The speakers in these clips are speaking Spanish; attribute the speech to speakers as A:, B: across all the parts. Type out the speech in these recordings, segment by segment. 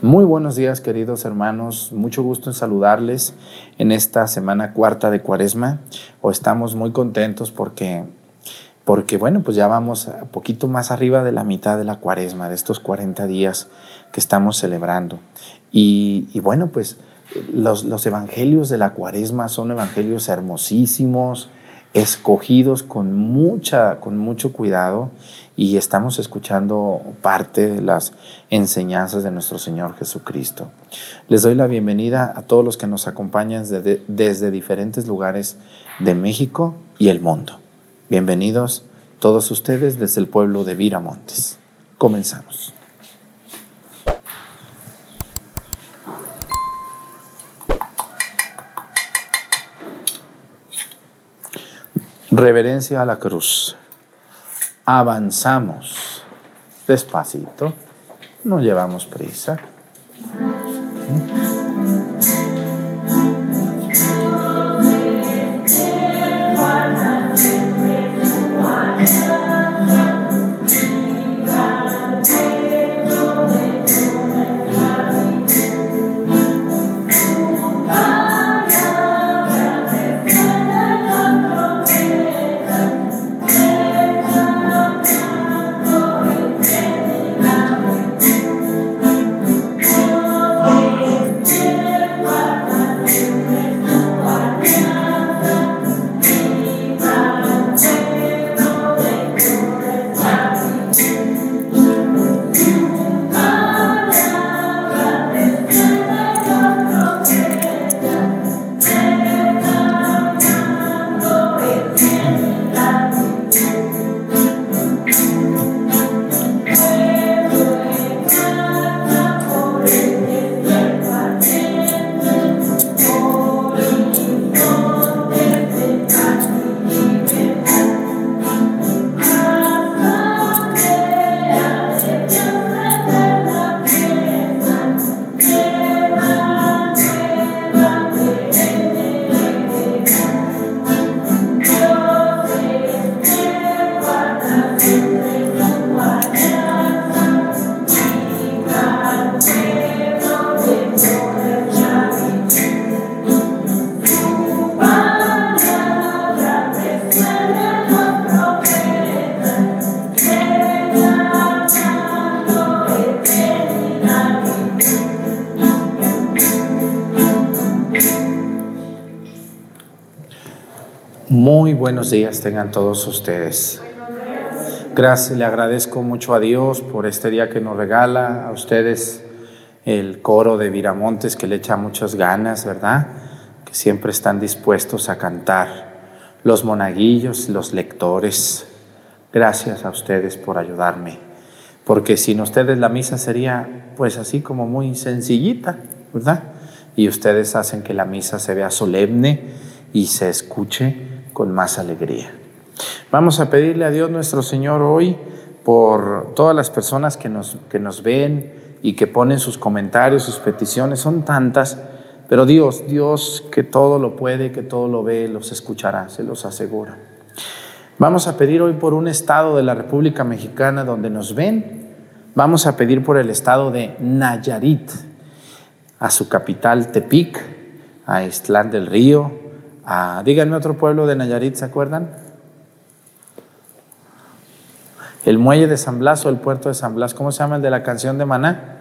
A: Muy buenos días, queridos hermanos. Mucho gusto en saludarles en esta semana cuarta de Cuaresma. Estamos muy contentos porque, porque, bueno, pues ya vamos a poquito más arriba de la mitad de la Cuaresma, de estos 40 días que estamos celebrando. Y, y bueno, pues los, los evangelios de la Cuaresma son evangelios hermosísimos, escogidos con, mucha, con mucho cuidado y estamos escuchando parte de las enseñanzas de nuestro Señor Jesucristo. Les doy la bienvenida a todos los que nos acompañan desde, desde diferentes lugares de México y el mundo. Bienvenidos todos ustedes desde el pueblo de Viramontes. Comenzamos. Reverencia a la cruz. Avanzamos despacito, no llevamos prisa. Buenos días tengan todos ustedes. Gracias, le agradezco mucho a Dios por este día que nos regala, a ustedes el coro de Viramontes que le echa muchas ganas, ¿verdad? Que siempre están dispuestos a cantar. Los monaguillos, los lectores, gracias a ustedes por ayudarme. Porque sin ustedes la misa sería pues así como muy sencillita, ¿verdad? Y ustedes hacen que la misa se vea solemne y se escuche con más alegría. Vamos a pedirle a Dios nuestro Señor hoy por todas las personas que nos, que nos ven y que ponen sus comentarios, sus peticiones, son tantas, pero Dios, Dios que todo lo puede, que todo lo ve, los escuchará, se los asegura. Vamos a pedir hoy por un estado de la República Mexicana donde nos ven, vamos a pedir por el estado de Nayarit, a su capital Tepic, a Istlán del Río, díganme otro pueblo de Nayarit, ¿se acuerdan? El muelle de San Blas o el puerto de San Blas, ¿cómo se llama el de la canción de Maná?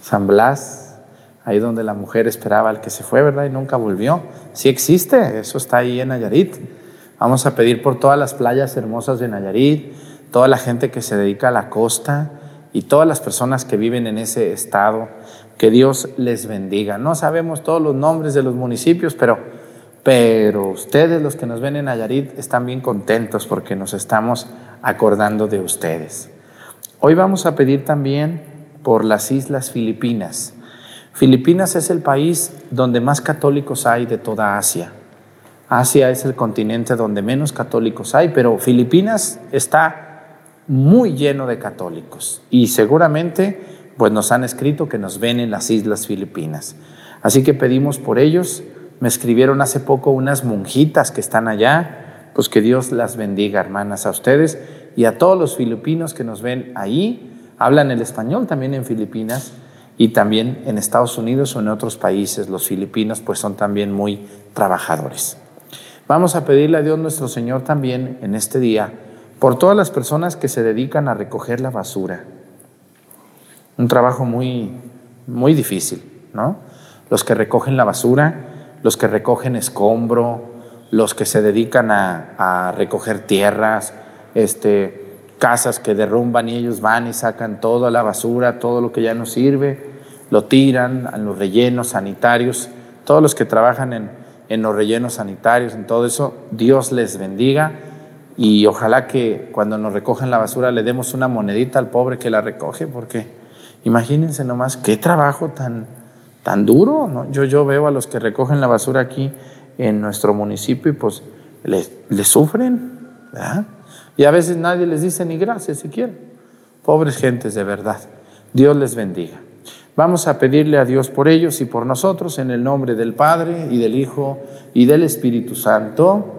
A: San Blas, ahí donde la mujer esperaba al que se fue, ¿verdad? Y nunca volvió. Sí existe, eso está ahí en Nayarit. Vamos a pedir por todas las playas hermosas de Nayarit, toda la gente que se dedica a la costa y todas las personas que viven en ese estado. Que Dios les bendiga. No sabemos todos los nombres de los municipios, pero, pero ustedes, los que nos ven en Nayarit, están bien contentos porque nos estamos acordando de ustedes. Hoy vamos a pedir también por las Islas Filipinas. Filipinas es el país donde más católicos hay de toda Asia. Asia es el continente donde menos católicos hay, pero Filipinas está muy lleno de católicos y seguramente pues nos han escrito que nos ven en las Islas Filipinas. Así que pedimos por ellos. Me escribieron hace poco unas monjitas que están allá, pues que Dios las bendiga, hermanas, a ustedes y a todos los filipinos que nos ven ahí, hablan el español también en Filipinas y también en Estados Unidos o en otros países. Los filipinos pues son también muy trabajadores. Vamos a pedirle a Dios nuestro Señor también en este día por todas las personas que se dedican a recoger la basura. Un trabajo muy, muy difícil, ¿no? Los que recogen la basura, los que recogen escombro, los que se dedican a, a recoger tierras, este, casas que derrumban y ellos van y sacan toda la basura, todo lo que ya no sirve, lo tiran a los rellenos sanitarios, todos los que trabajan en, en los rellenos sanitarios, en todo eso, Dios les bendiga y ojalá que cuando nos recogen la basura le demos una monedita al pobre que la recoge, porque imagínense nomás qué trabajo tan, tan duro. ¿no? Yo, yo veo a los que recogen la basura aquí en nuestro municipio y pues les, les sufren, ¿verdad? Y a veces nadie les dice ni gracias siquiera. Pobres gentes de verdad. Dios les bendiga. Vamos a pedirle a Dios por ellos y por nosotros en el nombre del Padre y del Hijo y del Espíritu Santo.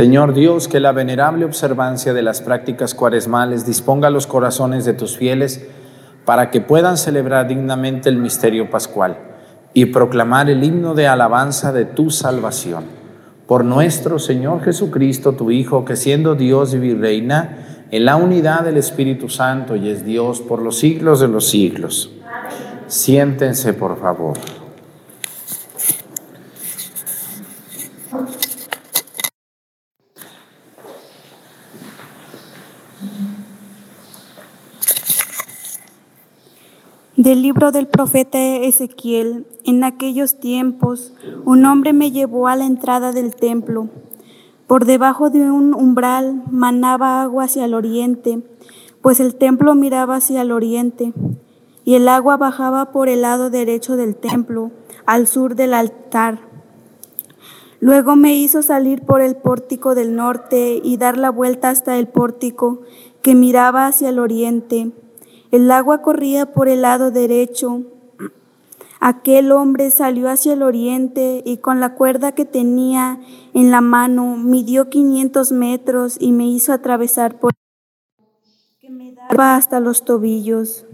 A: Señor Dios, que la venerable observancia de las prácticas cuaresmales disponga los corazones de tus fieles para que puedan celebrar dignamente el misterio pascual y proclamar el himno de alabanza de tu salvación. Por nuestro Señor Jesucristo, tu Hijo, que siendo Dios y virreina, en la unidad del Espíritu Santo y es Dios por los siglos de los siglos. Siéntense, por favor.
B: Del libro del profeta Ezequiel, en aquellos tiempos, un hombre me llevó a la entrada del templo. Por debajo de un umbral manaba agua hacia el oriente, pues el templo miraba hacia el oriente, y el agua bajaba por el lado derecho del templo, al sur del altar. Luego me hizo salir por el pórtico del norte y dar la vuelta hasta el pórtico que miraba hacia el oriente el agua corría por el lado derecho. Aquel hombre salió hacia el oriente y con la cuerda que tenía en la mano midió 500 metros y me hizo atravesar por que me daba hasta los tobillos.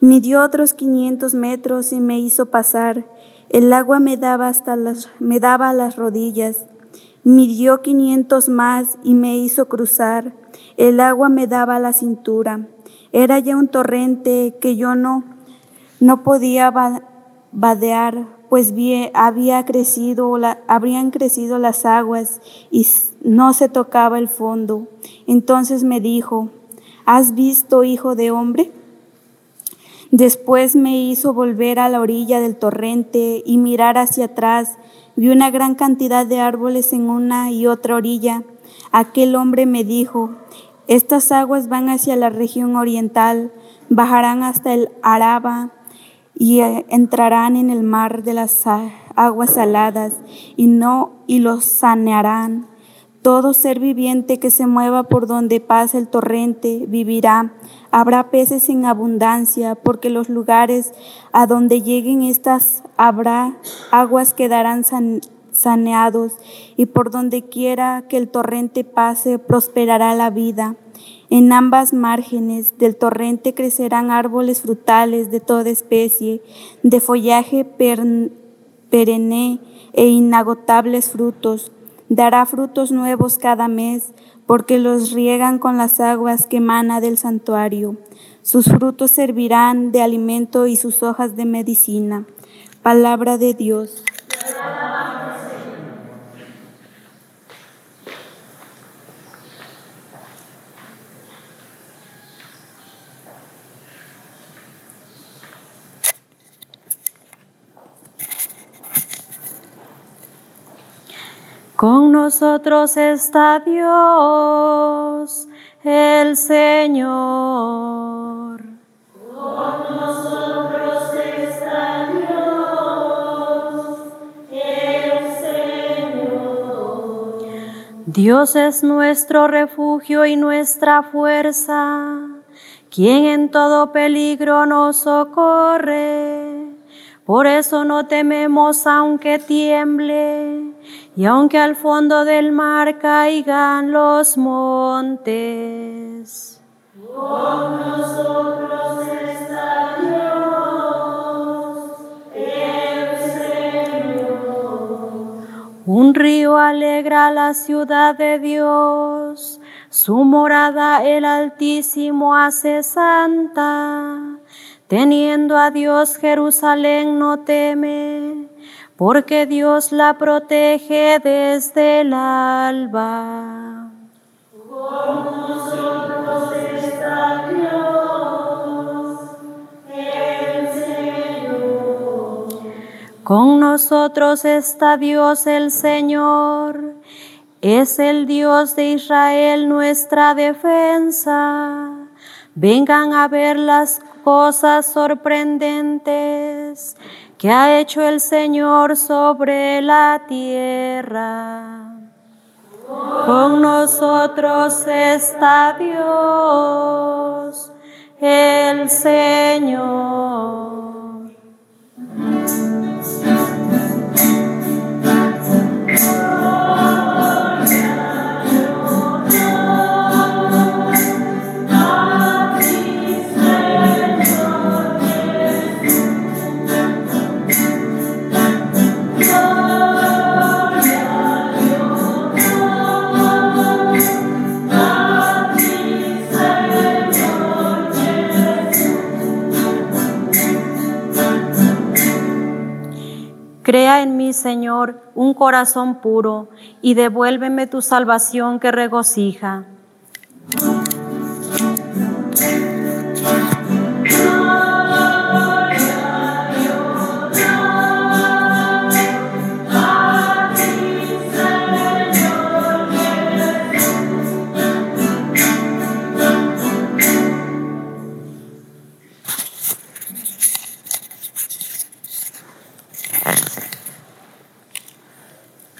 B: Midió otros 500 metros y me hizo pasar. El agua me daba hasta las, me daba las rodillas. Midió 500 más y me hizo cruzar. El agua me daba la cintura. Era ya un torrente que yo no, no podía vadear pues había crecido, habrían crecido las aguas y no se tocaba el fondo. Entonces me dijo, ¿has visto, hijo de hombre? Después me hizo volver a la orilla del torrente y mirar hacia atrás. Vi una gran cantidad de árboles en una y otra orilla. Aquel hombre me dijo, estas aguas van hacia la región oriental, bajarán hasta el Araba y eh, entrarán en el mar de las aguas saladas y no y los sanearán. Todo ser viviente que se mueva por donde pasa el torrente vivirá. Habrá peces en abundancia, porque los lugares a donde lleguen estas habrá aguas quedarán saneados, y por donde quiera que el torrente pase prosperará la vida. En ambas márgenes del torrente crecerán árboles frutales de toda especie, de follaje perenne e inagotables frutos. Dará frutos nuevos cada mes, porque los riegan con las aguas que emana del santuario. Sus frutos servirán de alimento y sus hojas de medicina. Palabra de Dios.
C: Con nosotros está Dios, el Señor.
D: Dios
C: es nuestro refugio y nuestra fuerza, quien en todo peligro nos socorre. Por eso no tememos aunque tiemble y aunque al fondo del mar caigan los montes.
D: Con nosotros
C: Un río alegra la ciudad de Dios, su morada el Altísimo hace santa. Teniendo a Dios Jerusalén no teme porque Dios la protege desde el alba.
D: Con nosotros está Dios el Señor.
C: Es el Dios de Israel nuestra defensa. Vengan a ver las cosas sorprendentes que ha hecho el Señor sobre la tierra. Con nosotros está Dios, el Señor. Thanks. Crea en mí, Señor, un corazón puro y devuélveme tu salvación que regocija.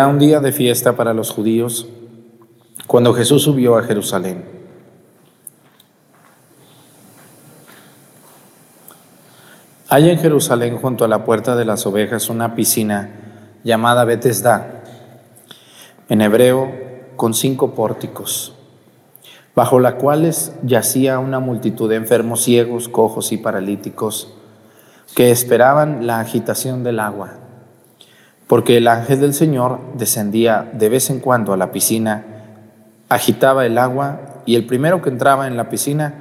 A: Era un día de fiesta para los judíos cuando Jesús subió a Jerusalén. Hay en Jerusalén junto a la puerta de las ovejas una piscina llamada Betesda, en hebreo con cinco pórticos, bajo la cuales yacía una multitud de enfermos ciegos, cojos y paralíticos que esperaban la agitación del agua, porque el ángel del Señor descendía de vez en cuando a la piscina, agitaba el agua y el primero que entraba en la piscina,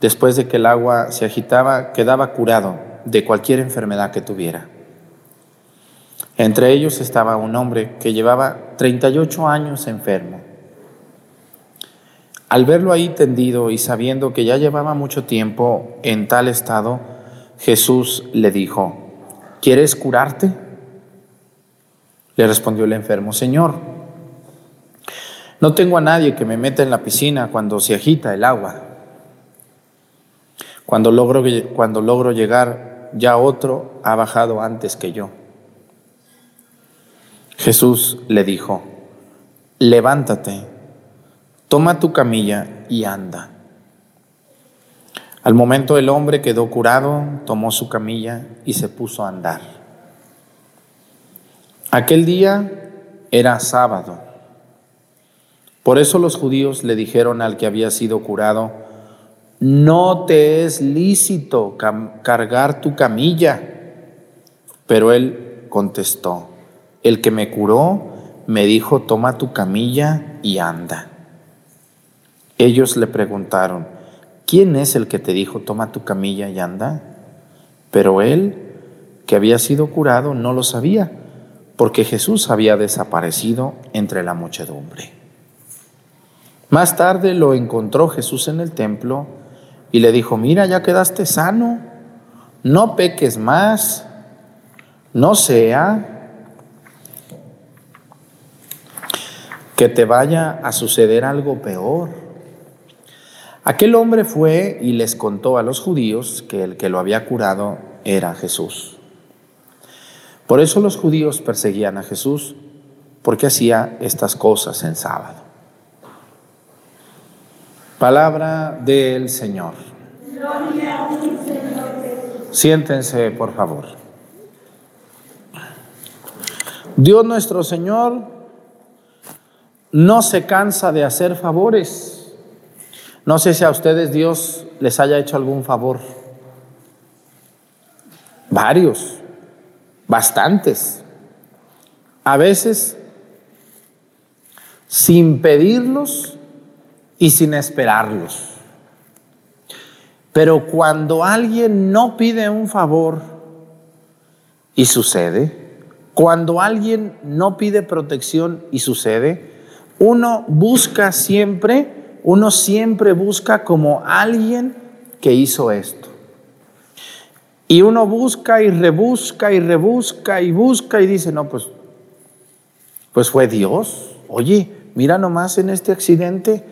A: después de que el agua se agitaba, quedaba curado de cualquier enfermedad que tuviera. Entre ellos estaba un hombre que llevaba 38 años enfermo. Al verlo ahí tendido y sabiendo que ya llevaba mucho tiempo en tal estado, Jesús le dijo, ¿quieres curarte? Le respondió el enfermo, Señor, no tengo a nadie que me meta en la piscina cuando se agita el agua. Cuando logro, cuando logro llegar, ya otro ha bajado antes que yo. Jesús le dijo, levántate, toma tu camilla y anda. Al momento el hombre quedó curado, tomó su camilla y se puso a andar. Aquel día era sábado. Por eso los judíos le dijeron al que había sido curado, no te es lícito cargar tu camilla. Pero él contestó, el que me curó me dijo, toma tu camilla y anda. Ellos le preguntaron, ¿quién es el que te dijo, toma tu camilla y anda? Pero él, que había sido curado, no lo sabía, porque Jesús había desaparecido entre la muchedumbre. Más tarde lo encontró Jesús en el templo y le dijo, mira, ya quedaste sano, no peques más, no sea que te vaya a suceder algo peor. Aquel hombre fue y les contó a los judíos que el que lo había curado era Jesús. Por eso los judíos perseguían a Jesús, porque hacía estas cosas en sábado. Palabra del Señor. Siéntense, por favor. Dios nuestro Señor no se cansa de hacer favores. No sé si a ustedes Dios les haya hecho algún favor. Varios, bastantes. A veces sin pedirlos y sin esperarlos. Pero cuando alguien no pide un favor y sucede, cuando alguien no pide protección y sucede, uno busca siempre, uno siempre busca como alguien que hizo esto. Y uno busca y rebusca y rebusca y busca y dice, no, pues, pues fue Dios. Oye, mira nomás en este accidente,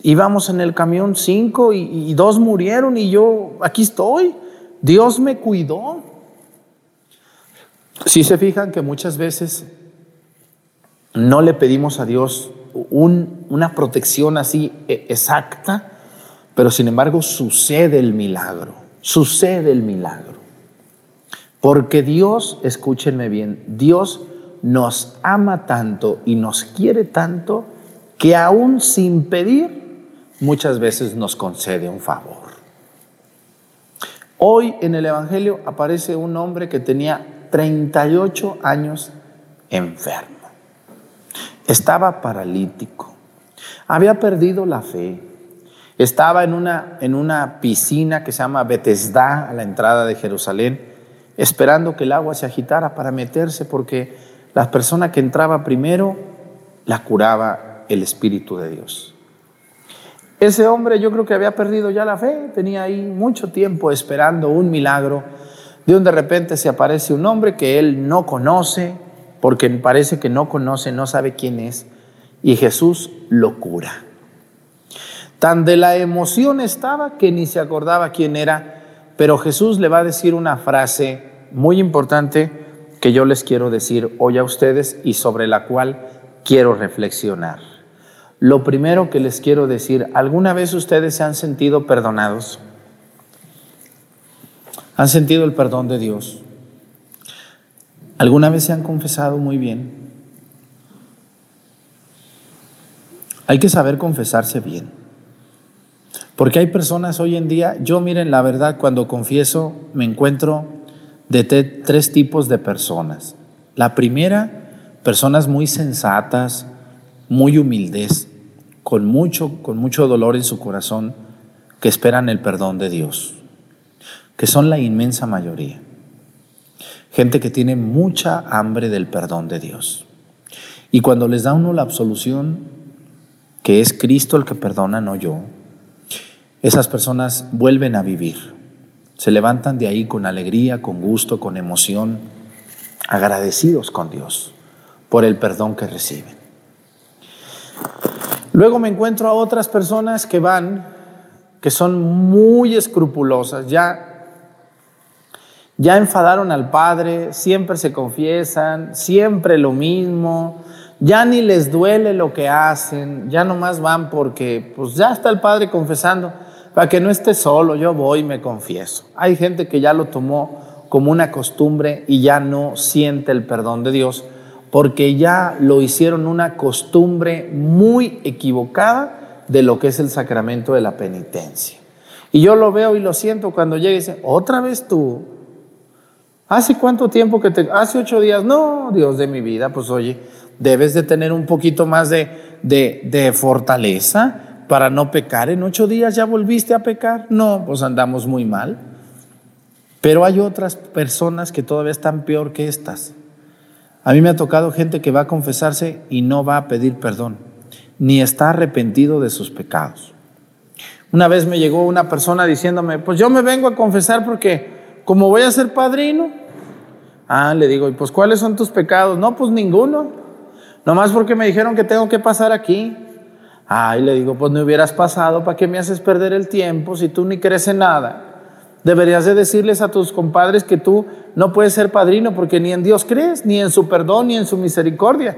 A: íbamos en el camión cinco y, dos murieron y yo aquí estoy. Dios me cuidó. Si se fijan que muchas veces no le pedimos a Dios una protección así e, exacta, pero sin embargo sucede el milagro, sucede el milagro. Porque Dios, escúchenme bien, Dios nos ama tanto y nos quiere tanto que aún sin pedir, muchas veces nos concede un favor. Hoy en el Evangelio aparece un hombre que tenía 38 años enfermo. Estaba paralítico. Había perdido la fe. Estaba en una, en una piscina que se llama Betesda, a la entrada de Jerusalén, esperando que el agua se agitara para meterse, porque la persona que entraba primero la curaba el Espíritu de Dios. Ese hombre yo creo que había perdido ya la fe, tenía ahí mucho tiempo esperando un milagro. De un de repente se aparece un hombre que él no conoce, porque parece que no conoce, no sabe quién es, y Jesús lo cura. Tan de la emoción estaba que ni se acordaba quién era, pero Jesús le va a decir una frase muy importante que yo les quiero decir hoy a ustedes y sobre la cual quiero reflexionar. Lo primero que les quiero decir, ¿alguna vez ustedes se han sentido perdonados? ¿Han sentido el perdón de Dios? ¿Alguna vez se han confesado muy bien? Hay que saber confesarse bien. Porque hay personas hoy en día, yo miren, la verdad, cuando confieso me encuentro de tres tipos de personas. La primera, personas muy sensatas, muy humildes, con mucho, con mucho dolor en su corazón, que esperan el perdón de Dios, que son la inmensa mayoría. Gente que tiene mucha hambre del perdón de Dios. Y cuando les da uno la absolución, que es Cristo el que perdona, no yo, esas personas vuelven a vivir, se levantan de ahí con alegría, con gusto, con emoción, agradecidos con Dios por el perdón que reciben. Luego me encuentro a otras personas que van, que son muy escrupulosas, ya, ya enfadaron al Padre, siempre se confiesan, siempre lo mismo, ya ni les duele lo que hacen, ya nomás van porque pues ya está el Padre confesando para que no esté solo, yo voy y me confieso. Hay gente que ya lo tomó como una costumbre y ya no siente el perdón de Dios porque ya lo hicieron una costumbre muy equivocada de lo que es el sacramento de la penitencia. Y yo lo veo y lo siento cuando llega y dice, otra vez tú, ¿hace cuánto tiempo que te... Hace ocho días, no, Dios de mi vida, pues oye, debes de tener un poquito más de, de, de fortaleza para no pecar. En ocho días ya volviste a pecar. No, pues andamos muy mal. Pero hay otras personas que todavía están peor que estas. A mí me ha tocado gente que va a confesarse y no va a pedir perdón, ni está arrepentido de sus pecados. Una vez me llegó una persona diciéndome, pues yo me vengo a confesar porque como voy a ser padrino, ah, le digo, ¿y pues cuáles son tus pecados? No, pues ninguno. Nomás porque me dijeron que tengo que pasar aquí. Ay, le digo, pues no hubieras pasado, ¿para qué me haces perder el tiempo si tú ni crees en nada? Deberías de decirles a tus compadres que tú no puedes ser padrino porque ni en Dios crees, ni en su perdón, ni en su misericordia.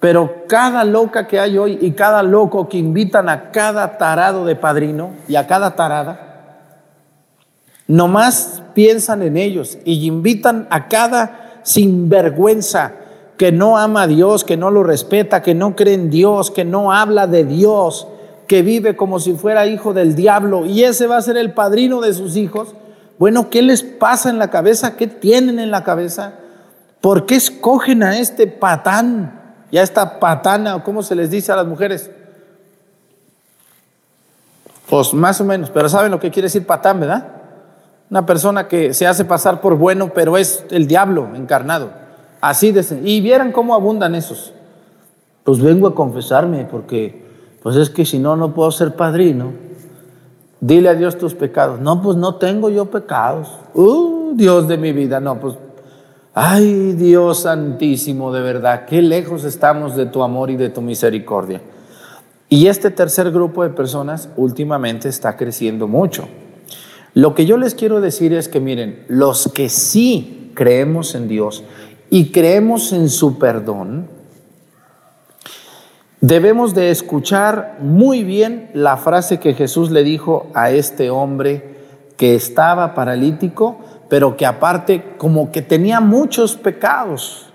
A: Pero cada loca que hay hoy y cada loco que invitan a cada tarado de padrino y a cada tarada, nomás piensan en ellos y invitan a cada sinvergüenza que no ama a Dios, que no lo respeta, que no cree en Dios, que no habla de Dios, que vive como si fuera hijo del diablo y ese va a ser el padrino de sus hijos. Bueno, ¿qué les pasa en la cabeza? ¿Qué tienen en la cabeza? ¿Por qué escogen a este patán y a esta patana o cómo se les dice a las mujeres? Pues más o menos, pero ¿saben lo que quiere decir patán, verdad? Una persona que se hace pasar por bueno, pero es el diablo encarnado. Así de Y vieran cómo abundan esos. Pues vengo a confesarme porque, pues es que si no, no puedo ser padrino. Dile a Dios tus pecados. No, pues no tengo yo pecados. Uh, Dios de mi vida. No, pues, ay, Dios santísimo, de verdad, qué lejos estamos de tu amor y de tu misericordia. Y este tercer grupo de personas últimamente está creciendo mucho. Lo que yo les quiero decir es que miren, los que sí creemos en Dios y creemos en su perdón, debemos de escuchar muy bien la frase que Jesús le dijo a este hombre que estaba paralítico, pero que aparte como que tenía muchos pecados,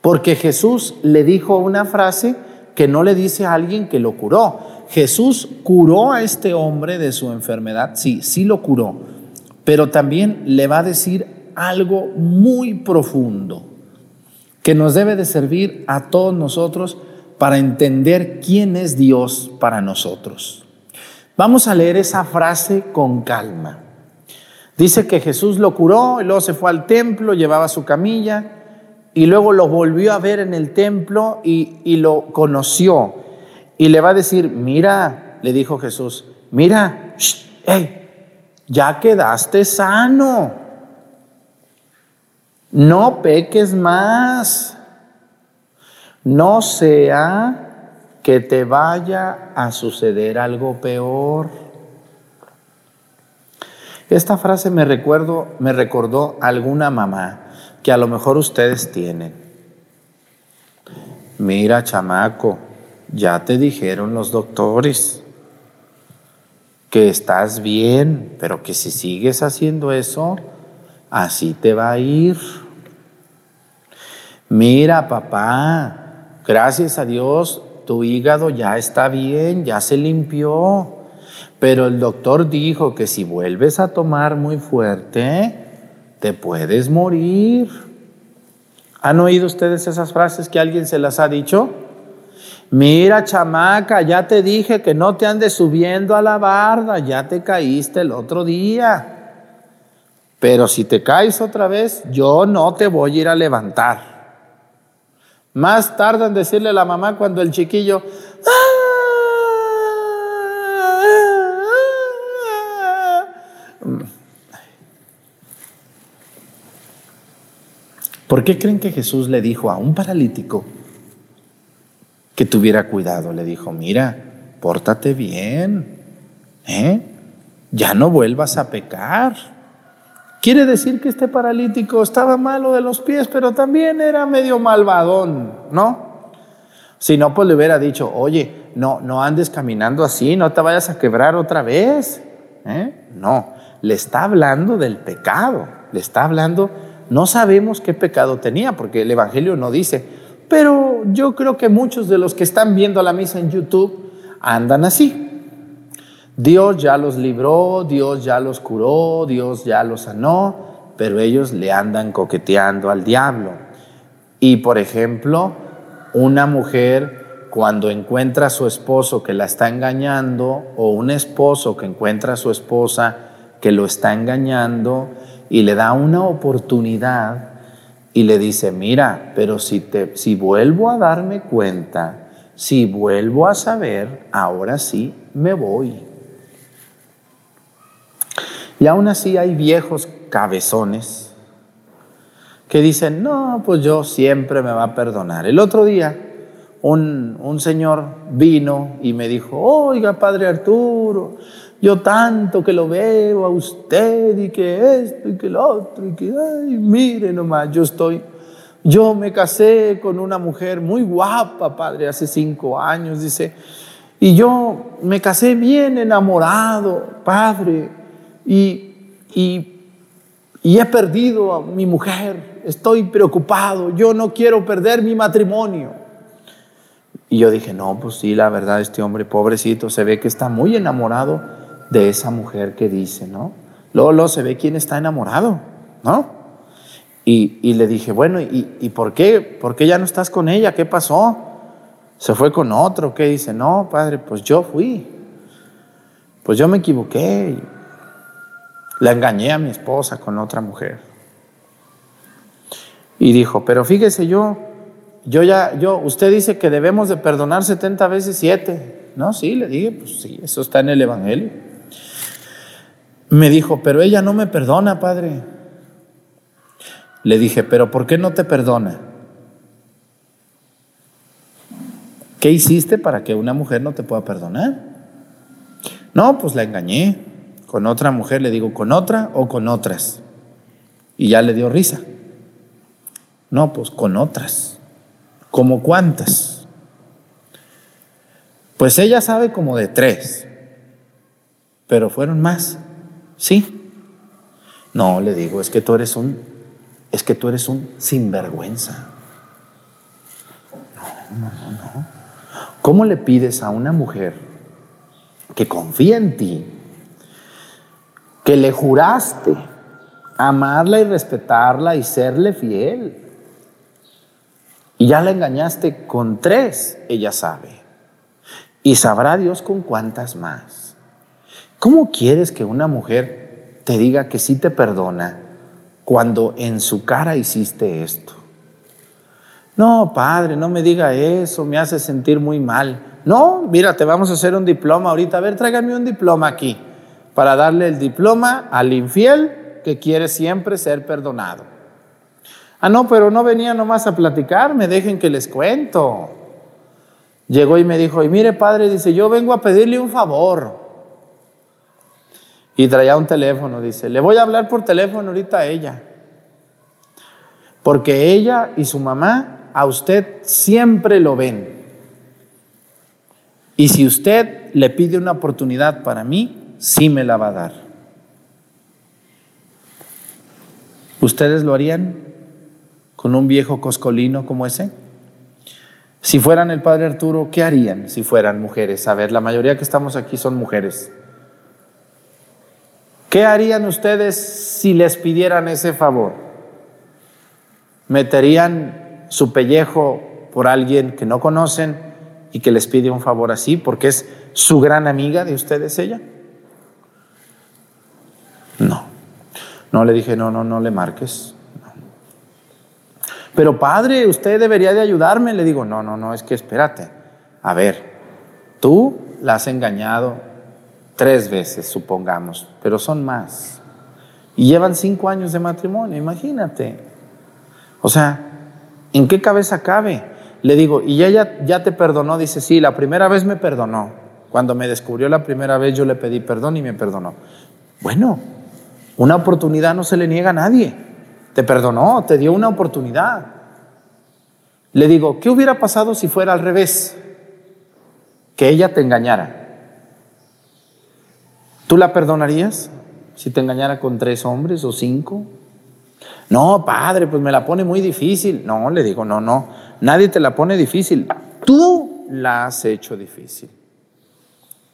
A: porque Jesús le dijo una frase que no le dice a alguien que lo curó. Jesús curó a este hombre de su enfermedad, sí, sí lo curó, pero también le va a decir algo muy profundo que nos debe de servir a todos nosotros para entender quién es Dios para nosotros. Vamos a leer esa frase con calma. Dice que Jesús lo curó y luego se fue al templo, llevaba su camilla y luego lo volvió a ver en el templo y, lo conoció. Y le va a decir, mira, le dijo Jesús, mira, ya quedaste sano no peques más, no sea que te vaya a suceder algo peor. Esta frase me, recuerdo, me recordó alguna mamá que a lo mejor ustedes tienen. Mira, chamaco, ya te dijeron los doctores que estás bien, pero que si sigues haciendo eso, así te va a ir. Mira, papá, gracias a Dios, tu hígado ya está bien, ya se limpió. Pero el doctor dijo que si vuelves a tomar muy fuerte, te puedes morir. ¿Han oído ustedes esas frases que alguien se las ha dicho? Mira, chamaca, ya te dije que no te andes subiendo a la barda, ya te caíste el otro día. Pero si te caes otra vez, yo no te voy a ir a levantar. Más tarda en decirle a la mamá cuando el chiquillo, ¿Por qué creen que Jesús le dijo a un paralítico que tuviera cuidado? Le dijo, mira, pórtate bien, ¿eh? ya no vuelvas a pecar. Quiere decir que este paralítico estaba malo de los pies, pero también era medio malvadón, ¿no? Si no, pues le hubiera dicho, oye, no, no andes caminando así, no te vayas a quebrar otra vez. ¿eh? No, le está hablando del pecado, le está hablando no sabemos qué pecado tenía, porque el Evangelio no dice, pero yo creo que muchos de los que están viendo la misa en YouTube andan así. Dios ya los libró, Dios ya los curó, Dios ya los sanó, pero ellos le andan coqueteando al diablo. Y por ejemplo, una mujer cuando encuentra a su esposo que la está engañando, o un esposo que encuentra a su esposa que lo está engañando, y le da una oportunidad y le dice, mira, pero si, te, si vuelvo a darme cuenta, si vuelvo a saber, ahora sí me voy. Y aún así hay viejos cabezones que dicen, no, pues yo siempre me va a perdonar. El otro día un, un señor vino y me dijo, oiga, padre Arturo, yo tanto que lo veo a usted y que esto y que lo otro y que, ay, mire nomás, yo estoy, yo me casé con una mujer muy guapa, padre, hace cinco años, dice, y yo me casé bien enamorado, padre, y, y, y he perdido a mi mujer, estoy preocupado, yo no quiero perder mi matrimonio. Y yo dije, no, pues sí, la verdad, este hombre pobrecito se ve que está muy enamorado de esa mujer que dice, ¿no? Luego, se ve quién está enamorado, ¿no? Y, le dije, bueno, ¿y, por qué? ¿Por qué ya no estás con ella? ¿Qué pasó? ¿Se fue con otro? ¿Qué dice? No, padre, pues yo fui. Pues yo me equivoqué. La engañé a mi esposa con otra mujer. Y dijo, pero fíjese yo, yo ya, yo, usted dice que debemos de perdonar 70 veces 7. No, sí, le dije, pues sí, eso está en el Evangelio. Me dijo, pero ella no me perdona, padre. Le dije, pero ¿por qué no te perdona? ¿Qué hiciste para que una mujer no te pueda perdonar? No, pues la engañé con otra mujer, le digo, ¿con otra o con otras? Y ya le dio risa. No, pues con otras. ¿Como cuántas? Pues ella sabe como de tres, pero fueron más. Sí. No, le digo, es que tú eres un, es que tú eres un sinvergüenza. No, no, no. ¿Cómo le pides a una mujer que confía en ti, que le juraste amarla y respetarla y serle fiel? Y ya la engañaste con tres, ella sabe. Y sabrá Dios con cuántas más. ¿Cómo quieres que una mujer te diga que sí te perdona cuando en su cara hiciste esto? No, padre, no me diga eso, me hace sentir muy mal. No, mira, te vamos a hacer un diploma ahorita. A ver, tráigame un diploma aquí para darle el diploma al infiel que quiere siempre ser perdonado. Ah, no, pero no venía nomás a platicar, me dejen que les cuento. Llegó y me dijo, y mire padre, dice, yo vengo a pedirle un favor. Y traía un teléfono, dice, le voy a hablar por teléfono ahorita a ella. Porque ella y su mamá a usted siempre lo ven. Y si usted le pide una oportunidad para mí, sí me la va a dar. ¿Ustedes lo harían? con un viejo coscolino como ese? Si fueran el padre Arturo, ¿qué harían si fueran mujeres? A ver, la mayoría que estamos aquí son mujeres. ¿Qué harían ustedes si les pidieran ese favor? ¿Meterían su pellejo por alguien que no conocen y que les pide un favor así porque es su gran amiga de ustedes ella? No. No le dije, no, no, no le marques. Pero padre, usted debería de ayudarme. Le digo, no, no, no, es que espérate. A ver, tú la has engañado tres veces, supongamos, pero son más. Y llevan cinco años de matrimonio, imagínate. O sea, ¿en qué cabeza cabe? Le digo, ¿y ella ya te perdonó? Dice, sí, la primera vez me perdonó. Cuando me descubrió la primera vez yo le pedí perdón y me perdonó. Bueno, una oportunidad no se le niega a nadie. Te perdonó, te dio una oportunidad. Le digo, ¿qué hubiera pasado si fuera al revés? Que ella te engañara. ¿Tú la perdonarías si te engañara con tres hombres o cinco? No, padre, pues me la pone muy difícil. No, le digo, no, no, nadie te la pone difícil. Tú la has hecho difícil.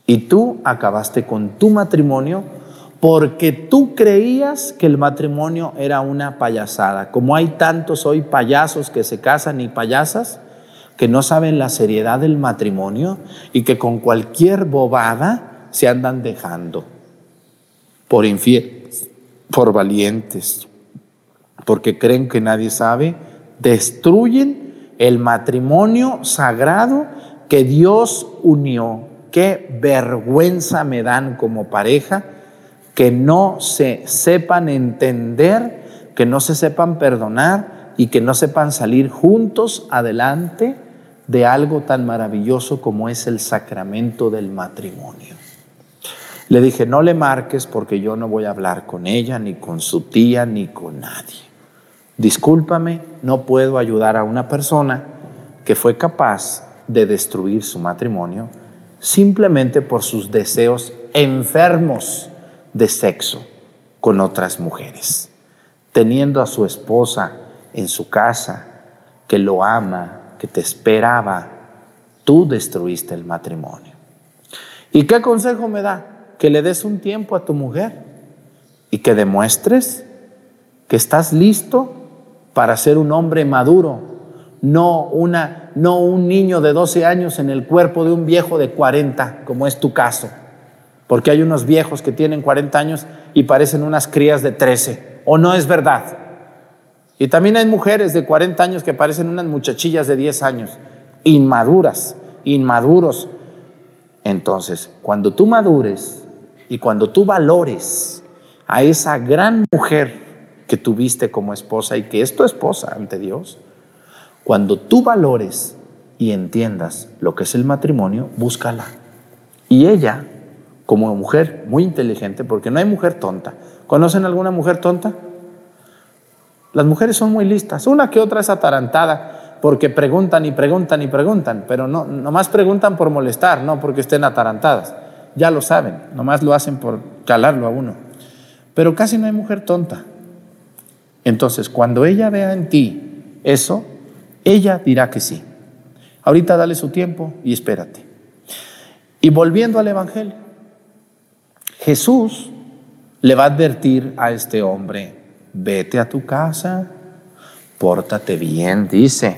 A: Y tú acabaste con tu matrimonio porque tú creías que el matrimonio era una payasada. Como hay tantos hoy payasos que se casan y payasas que no saben la seriedad del matrimonio y que con cualquier bobada se andan dejando por infieles, por valientes, porque creen que nadie sabe, destruyen el matrimonio sagrado que Dios unió. Qué vergüenza me dan como pareja que no se sepan entender, que no se sepan perdonar y que no sepan salir juntos adelante de algo tan maravilloso como es el sacramento del matrimonio. Le dije, no le marques porque yo no voy a hablar con ella, ni con su tía, ni con nadie. Discúlpame, no puedo ayudar a una persona que fue capaz de destruir su matrimonio simplemente por sus deseos enfermos de sexo con otras mujeres, teniendo a su esposa en su casa, que lo ama, que te esperaba, tú destruiste el matrimonio. ¿Y qué consejo me da? Que le des un tiempo a tu mujer y que demuestres que estás listo para ser un hombre maduro, no, una, no un niño de 12 años en el cuerpo de un viejo de 40, como es tu caso. Porque hay unos viejos que tienen 40 años y parecen unas crías de 13. ¿O no es verdad? Y también hay mujeres de 40 años que parecen unas muchachillas de 10 años. Inmaduras, inmaduros. Entonces, cuando tú madures y cuando tú valores a esa gran mujer que tuviste como esposa y que es tu esposa ante Dios, cuando tú valores y entiendas lo que es el matrimonio, búscala. Y ella como mujer muy inteligente, porque no hay mujer tonta. ¿Conocen alguna mujer tonta? Las mujeres son muy listas. Una que otra es atarantada porque preguntan y preguntan y preguntan, pero no, nomás preguntan por molestar, no porque estén atarantadas. Ya lo saben, nomás lo hacen por calarlo a uno. Pero casi no hay mujer tonta. Entonces, cuando ella vea en ti eso, ella dirá que sí. Ahorita dale su tiempo y espérate. Y volviendo al Evangelio, Jesús le va a advertir a este hombre, vete a tu casa, pórtate bien, dice,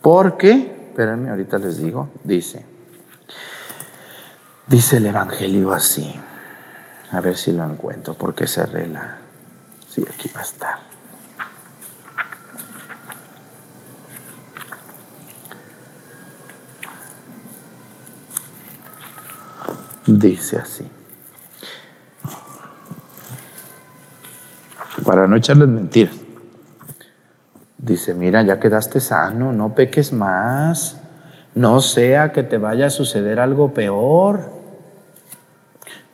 A: porque, espérenme, ahorita les digo, dice, dice el Evangelio así, a ver si lo encuentro, porque se rela, sí, aquí va a estar. Dice así. Para no echarles mentiras. Dice, mira, ya quedaste sano, no peques más, no sea que te vaya a suceder algo peor.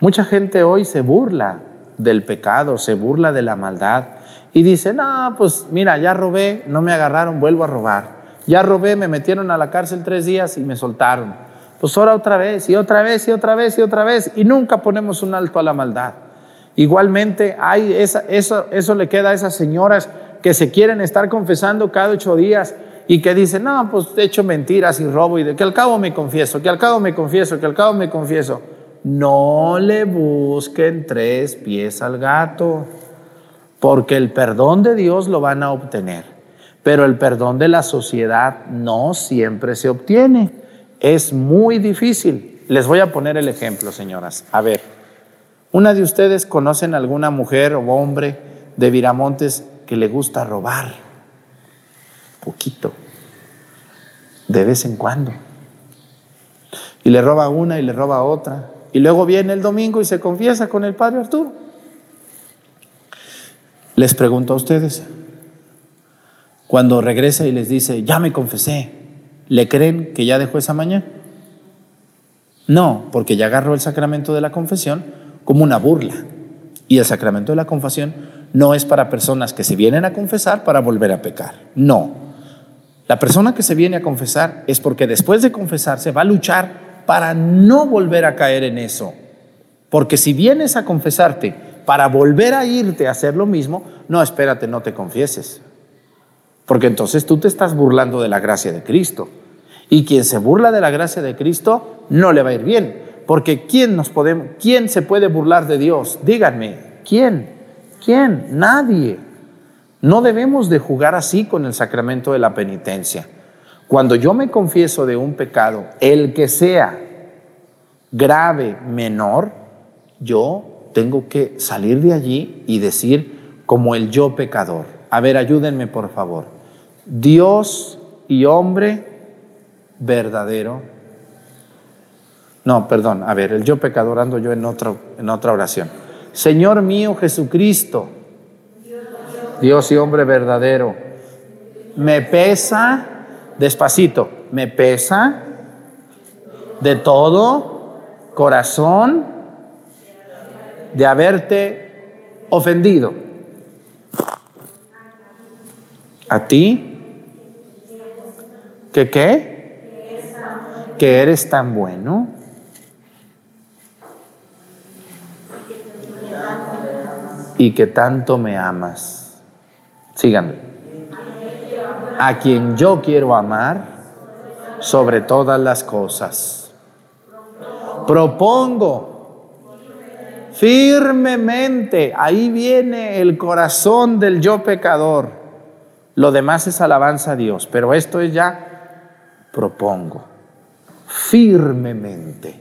A: Mucha gente hoy se burla del pecado, se burla de la maldad y dice, no, pues mira, ya robé, no me agarraron, vuelvo a robar. Ya robé, me metieron a la cárcel tres días y me soltaron. Pues ahora otra vez, y otra vez, y otra vez, y otra vez, y nunca ponemos un alto a la maldad. Igualmente, hay esa, eso, eso le queda a esas señoras que se quieren estar confesando cada ocho días y que dicen, no, pues he hecho mentiras y robo y de que al cabo me confieso, que al cabo me confieso, que al cabo me confieso. No le busquen tres pies al gato, porque el perdón de Dios lo van a obtener, pero el perdón de la sociedad no siempre se obtiene. Es muy difícil. Les voy a poner el ejemplo, señoras. A ver, ¿una de ustedes conocen alguna mujer o hombre de Viramontes que le gusta robar? Poquito, de vez en cuando. Y le roba una y le roba otra. Y luego viene el domingo y se confiesa con el padre Arturo. Les pregunto a ustedes, cuando regresa y les dice, ya me confesé, ¿le creen que ya dejó esa mañana? No, porque ya agarró el sacramento de la confesión como una burla. Y el sacramento de la confesión no es para personas que se vienen a confesar para volver a pecar. No. La persona que se viene a confesar es porque después de confesarse va a luchar para no volver a caer en eso. Porque si vienes a confesarte para volver a irte a hacer lo mismo, no, espérate, no te confieses. Porque entonces tú te estás burlando de la gracia de Cristo. Y quien se burla de la gracia de Cristo no le va a ir bien. Porque ¿quién, nos podemos, ¿quién se puede burlar de Dios? Díganme, ¿quién? ¿Quién? Nadie. No debemos de jugar así con el sacramento de la penitencia. Cuando yo me confieso de un pecado, el que sea grave, menor, yo tengo que salir de allí y decir como el yo pecador. A ver, ayúdenme por favor. Dios y hombre verdadero. No, perdón, a ver, el yo pecador ando yo en, otra en otra oración. Señor mío Jesucristo, Dios y hombre verdadero, me pesa, despacito, me pesa de todo corazón de haberte ofendido. ¿A ti? ¿Que qué? Que eres tan bueno. Y que tanto me amas. Síganme. A quien yo quiero amar sobre todas las cosas. Propongo firmemente, ahí viene el corazón del yo pecador. Lo demás es alabanza a Dios, pero esto es ya propongo firmemente.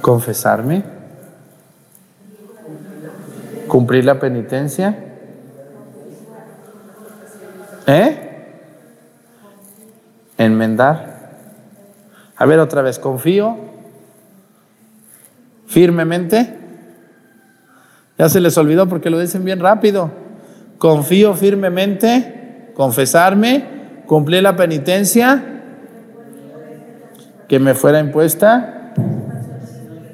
A: Confesarme, cumplir la penitencia, ¿eh? Enmendar. A ver otra vez, confío firmemente. Ya se les olvidó porque lo dicen bien rápido. Confío firmemente, confesarme, cumplir la penitencia que me fuera impuesta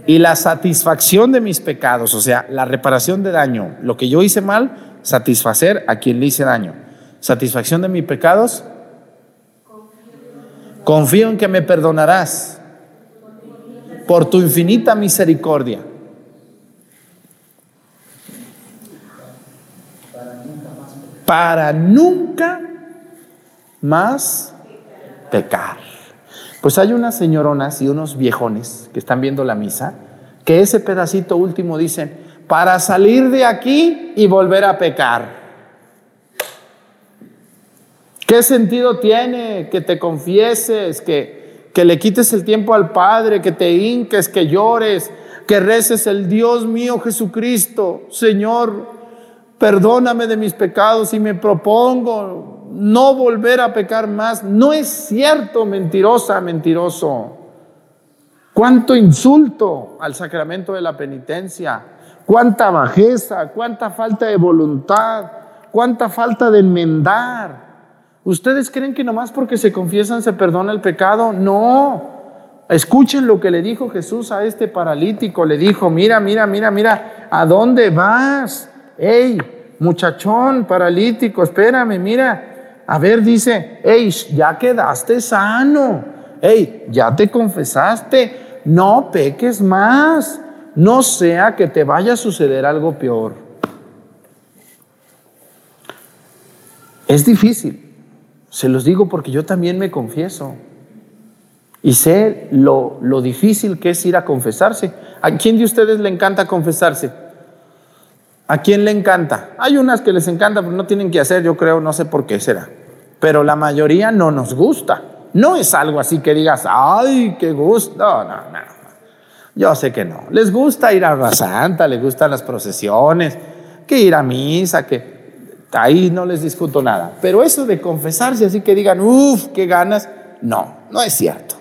A: y la satisfacción de mis pecados, o sea, la reparación de daño, lo que yo hice mal, satisfacer a quien le hice daño. Satisfacción de mis pecados. Confío en que me perdonarás por tu infinita misericordia. Para nunca más pecar. Pues hay unas señoronas y unos viejones que están viendo la misa, que ese pedacito último dicen, para salir de aquí y volver a pecar. ¿Qué sentido tiene que te confieses, que, que le quites el tiempo al Padre, que te hinques, que llores, que reces el Dios mío Jesucristo? Señor, perdóname de mis pecados y me propongo no volver a pecar más. No es cierto, mentirosa, mentiroso. Cuánto insulto al sacramento de la penitencia, cuánta bajeza, cuánta falta de voluntad, cuánta falta de enmendar. ¿Ustedes creen que nomás porque se confiesan se perdona el pecado? No. Escuchen lo que le dijo Jesús a este paralítico. Le dijo, mira, mira, mira, mira, ¿a dónde vas? hey, muchachón paralítico, espérame, mira, a ver, dice, hey, ya quedaste sano, hey, ya te confesaste, no peques más, no sea que te vaya a suceder algo peor. Es difícil, se los digo porque yo también me confieso. Y sé lo, lo difícil que es ir a confesarse. ¿A quién de ustedes le encanta confesarse? ¿A quién le encanta? Hay unas que les encanta, pero no tienen que hacer, yo creo, no sé por qué será. Pero la mayoría no nos gusta. No es algo así que digas, ay, qué gusto. No, no, no. Yo sé que no. Les gusta ir a la Santa, les gustan las procesiones, que ir a misa, que ahí no les discuto nada. Pero eso de confesarse así que digan, uff, qué ganas, no, no es cierto.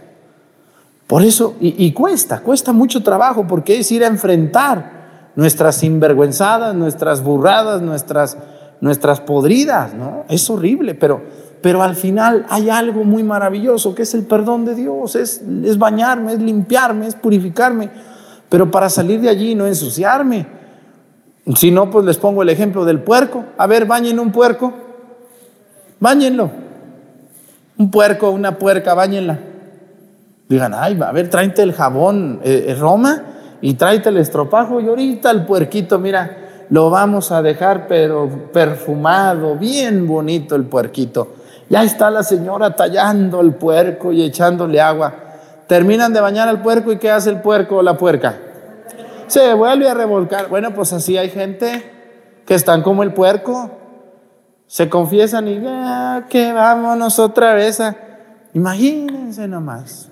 A: Por eso, y, y, cuesta, cuesta mucho trabajo, porque es ir a enfrentar nuestras sinvergüenzadas, nuestras burradas, nuestras, nuestras podridas, ¿no? Es horrible, pero, pero al final hay algo muy maravilloso, que es el perdón de Dios, es, es bañarme, es limpiarme, es purificarme, pero para salir de allí no ensuciarme. Si no, pues les pongo el ejemplo del puerco. A ver, bañen un puerco, bañenlo. Un puerco, una puerca, bañenla. Digan, ay, a ver, tráete el jabón eh, Roma y tráete el estropajo y ahorita el puerquito, mira, lo vamos a dejar pero perfumado, bien bonito el puerquito. Ya está la señora tallando el puerco y echándole agua. Terminan de bañar al puerco y ¿qué hace el puerco o la puerca? Se vuelve a revolcar. Bueno, pues así hay gente que están como el puerco. Se confiesan y ya, que vámonos otra vez a... Imagínense nomás.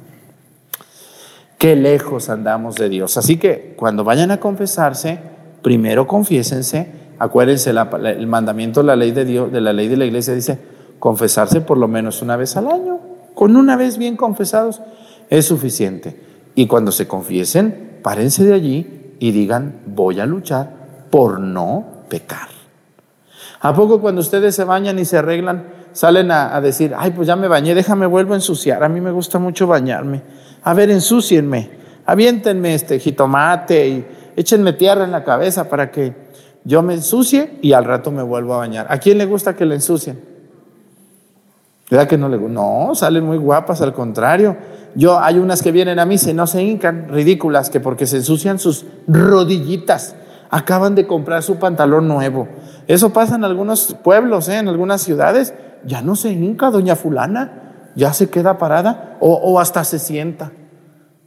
A: Qué lejos andamos de Dios. Así que cuando vayan a confesarse, primero confiésense. Acuérdense, el mandamiento de la ley de Dios, de la ley de la iglesia dice confesarse por lo menos una vez al año. Con una vez bien confesados es suficiente. Y cuando se confiesen, párense de allí y digan, voy a luchar por no pecar. ¿A poco cuando ustedes se bañan y se arreglan, salen a, decir, ay, pues ya me bañé, déjame vuelvo a ensuciar? A mí me gusta mucho bañarme a ver, ensúcienme, aviéntenme este jitomate y échenme tierra en la cabeza para que yo me ensucie y al rato me vuelvo a bañar. ¿A quién le gusta que le ensucien? ¿Verdad que no le gusta? No, salen muy guapas, al contrario. Yo, hay unas que vienen a mí y no se hincan, ridículas, que porque se ensucian sus rodillitas, acaban de comprar su pantalón nuevo. Eso pasa en algunos pueblos, ¿eh? en algunas ciudades. Ya no se hinca, doña fulana ya se queda parada o, o hasta se sienta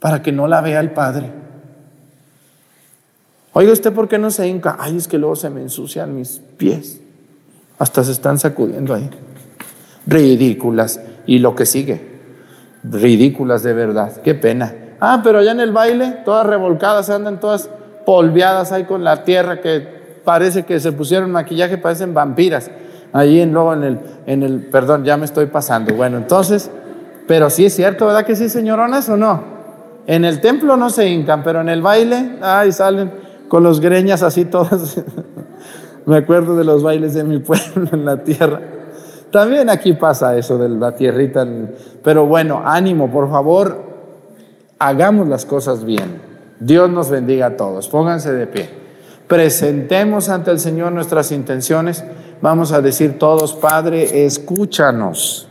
A: para que no la vea el Padre. Oiga, ¿usted por qué no se hinca? Ay, es que luego se me ensucian mis pies. Hasta se están sacudiendo ahí. Ridículas. Y lo que sigue. Ridículas de verdad. Qué pena. Ah, pero allá en el baile, todas revolcadas, andan todas polveadas ahí con la tierra que parece que se pusieron maquillaje, parecen vampiras ahí en, luego en el, en el, perdón, ya me estoy pasando. Bueno, entonces, pero sí es cierto, ¿verdad que sí, señoronas o no? En el templo no se hincan, pero en el baile, ay, salen con los greñas así todas. me acuerdo de los bailes de mi pueblo en la tierra. También aquí pasa eso de la tierrita, pero bueno, ánimo, por favor, hagamos las cosas bien. Dios nos bendiga a todos. Pónganse de pie. Presentemos ante el Señor nuestras intenciones. Vamos a decir todos, Padre, escúchanos.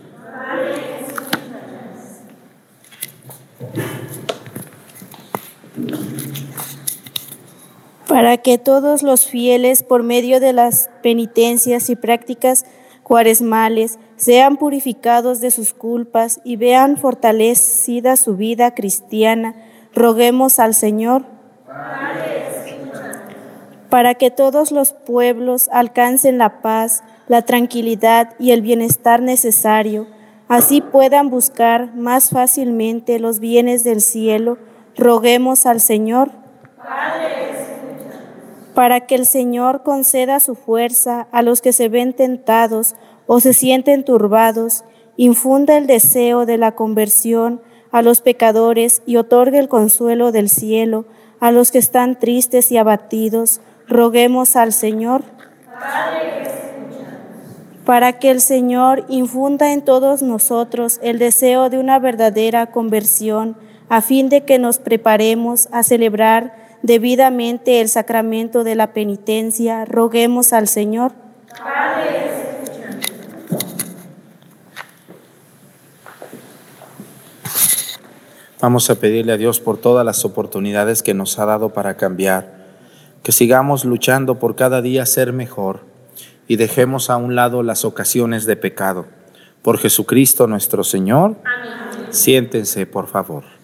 E: Para que todos los fieles, por medio de las penitencias y prácticas cuaresmales, sean purificados de sus culpas y vean fortalecida su vida cristiana, roguemos al Señor. Padre, para que todos los pueblos alcancen la paz, la tranquilidad y el bienestar necesario, así puedan buscar más fácilmente los bienes del cielo, roguemos al Señor. para que el Señor conceda su fuerza a los que se ven tentados o se sienten turbados, infunda el deseo de la conversión a los pecadores y otorgue el consuelo del cielo a los que están tristes y abatidos, roguemos al Señor para que el Señor infunda en todos nosotros el deseo de una verdadera conversión, a fin de que nos preparemos a celebrar debidamente el sacramento de la penitencia. Roguemos al Señor.
A: Vamos a pedirle a Dios por todas las oportunidades que nos ha dado para cambiar que sigamos luchando por cada día ser mejor y dejemos a un lado las ocasiones de pecado. Por Jesucristo nuestro Señor. Siéntense, por favor.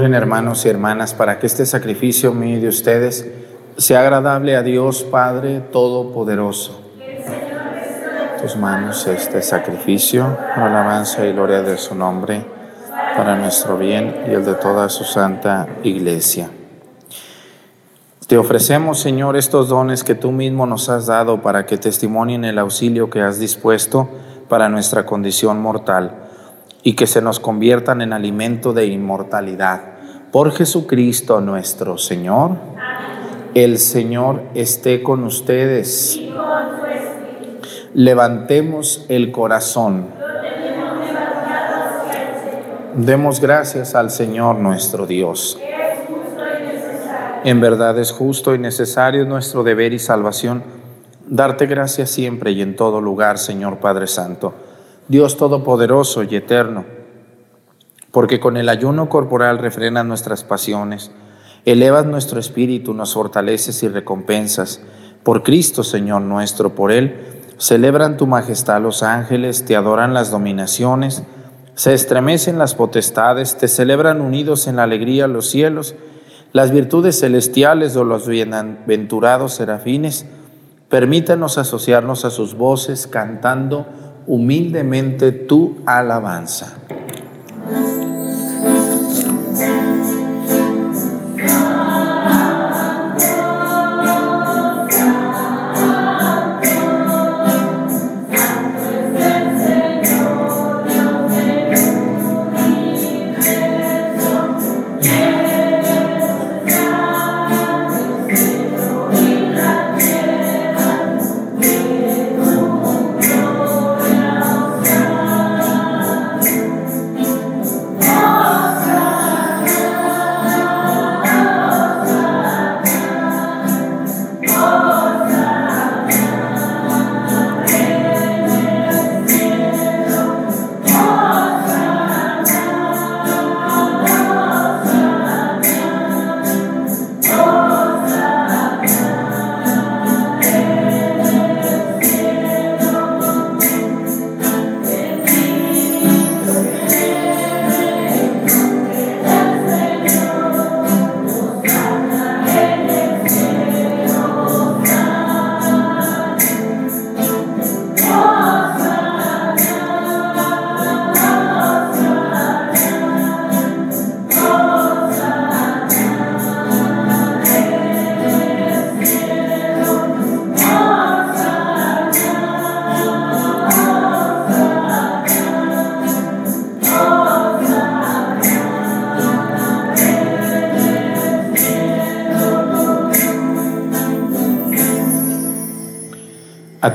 A: Hermanos y hermanas para que este sacrificio mío de ustedes sea agradable a Dios Padre Todopoderoso. Tus manos este sacrificio, alabanza y gloria de su nombre, para nuestro bien y el de toda su santa iglesia. Te ofrecemos, Señor, estos dones que tú mismo nos has dado para que testimonien el auxilio que has dispuesto para nuestra condición mortal y que se nos conviertan en alimento de inmortalidad. Por Jesucristo nuestro Señor. El Señor esté con ustedes. Levantemos el corazón. Demos gracias al Señor nuestro Dios. En verdad es justo y necesario nuestro deber y salvación darte gracias siempre y en todo lugar, Señor Padre Santo Dios Todopoderoso y Eterno, porque con el ayuno corporal refrenas nuestras pasiones, elevas nuestro espíritu, nos fortaleces y recompensas. Por Cristo, Señor nuestro, por Él, celebran tu majestad los ángeles, te adoran las dominaciones, se estremecen las potestades, te celebran unidos en la alegría los cielos, las virtudes celestiales o los bienaventurados serafines, permítanos asociarnos a sus voces cantando humildemente tu alabanza.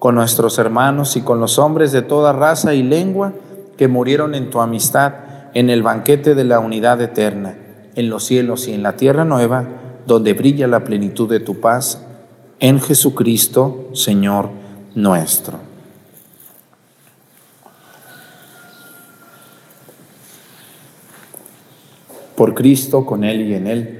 A: con nuestros hermanos y con los hombres de toda raza y lengua que murieron en tu amistad en el banquete de la unidad eterna, en los cielos y en la tierra nueva, donde brilla la plenitud de tu paz, en Jesucristo, Señor nuestro. Por Cristo, con Él y en Él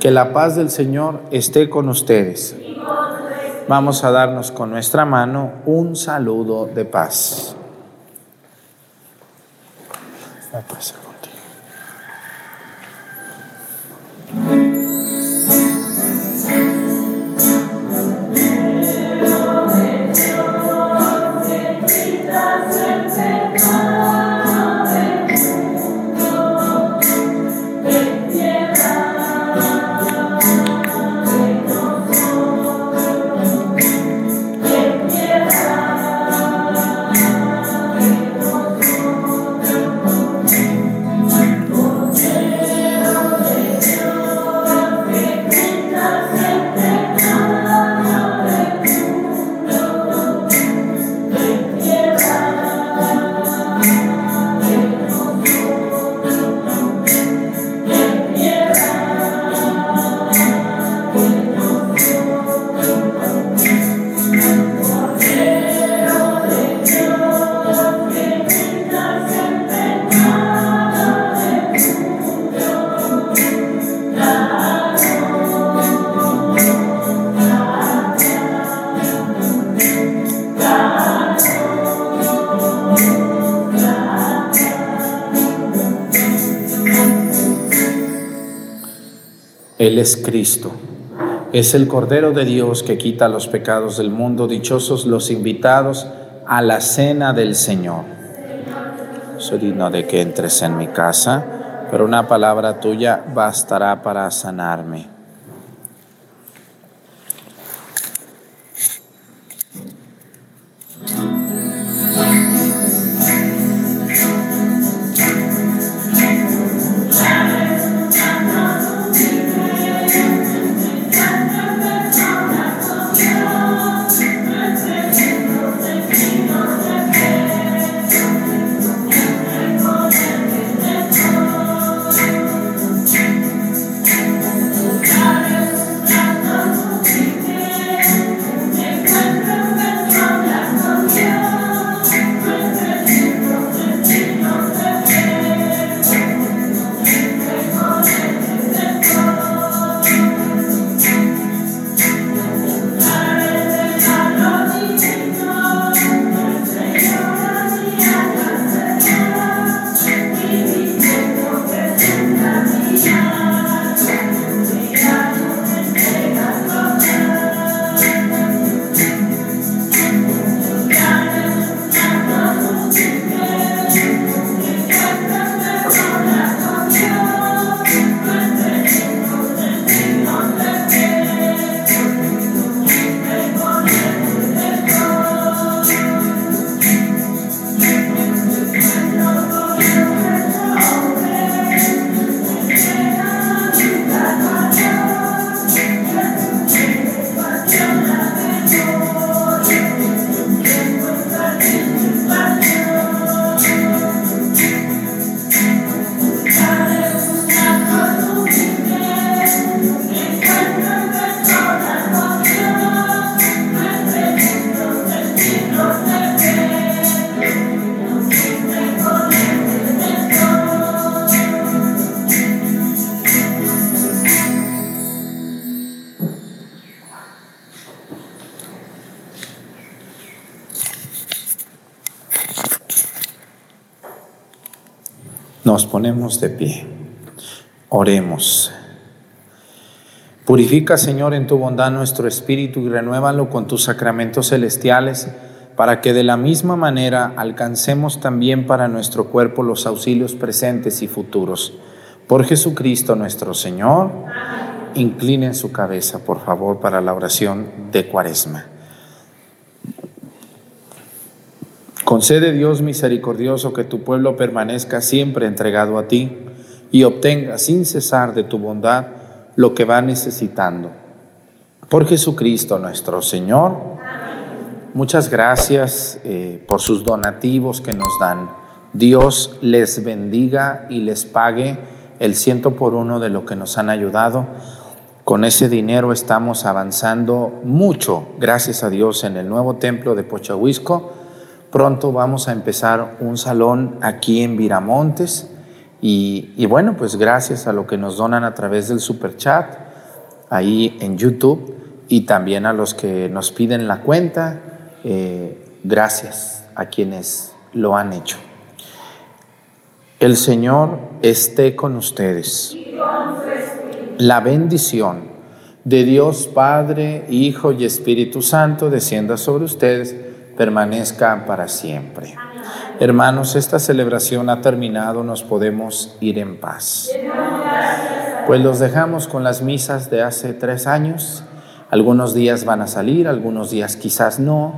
A: que la paz del Señor esté con ustedes. Vamos a darnos con nuestra mano un saludo de paz. Es Cristo. Es el Cordero de Dios que quita los pecados del mundo. Dichosos los invitados a la cena del Señor. Soy digno de que entres en mi casa, pero una palabra tuya bastará para sanarme. Nos de pie. Oremos. Purifica, Señor, en tu bondad nuestro espíritu y renuévalo con tus sacramentos celestiales, para que de la misma manera alcancemos también para nuestro cuerpo los auxilios presentes y futuros. Por Jesucristo nuestro Señor, inclinen su cabeza, por favor, para la oración de Cuaresma. Concede Dios misericordioso que tu pueblo permanezca siempre entregado a ti y obtenga sin cesar de tu bondad lo que va necesitando. Por Jesucristo nuestro Señor. Muchas gracias eh, por sus donativos que nos dan. Dios les bendiga y les pague el ciento por uno de lo que nos han ayudado. Con ese dinero estamos avanzando mucho, gracias a Dios, en el nuevo templo de Pochahuisco Pronto vamos a empezar un salón aquí en Viramontes y, y, bueno, pues gracias a lo que nos donan a través del super chat ahí en YouTube y también a los que nos piden la cuenta, eh, gracias a quienes lo han hecho. El Señor esté con ustedes. La bendición de Dios Padre, Hijo y Espíritu Santo descienda sobre ustedes, permanezca para siempre. Hermanos, esta celebración ha terminado, nos podemos ir en paz. Pues los dejamos con las misas de hace tres años. Algunos días van a salir, algunos días quizás no,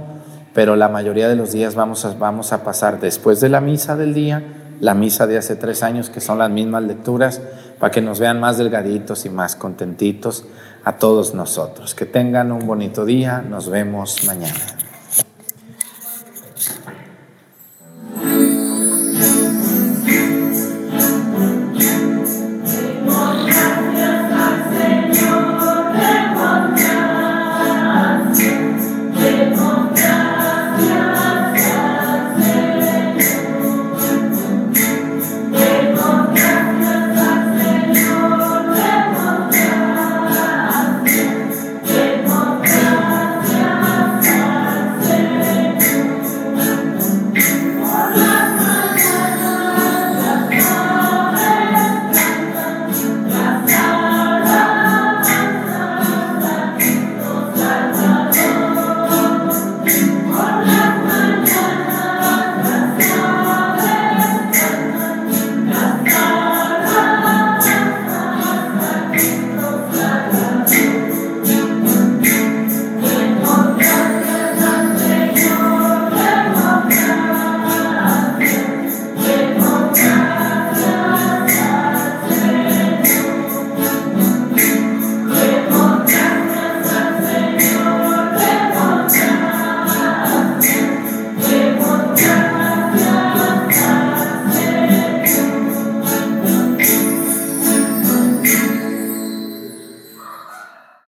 A: pero la mayoría de los días vamos a, vamos a pasar después de la misa del día la misa de hace tres años, que son las mismas lecturas, para que nos vean más delgaditos y más contentitos a todos nosotros. Que tengan un bonito día, nos vemos mañana.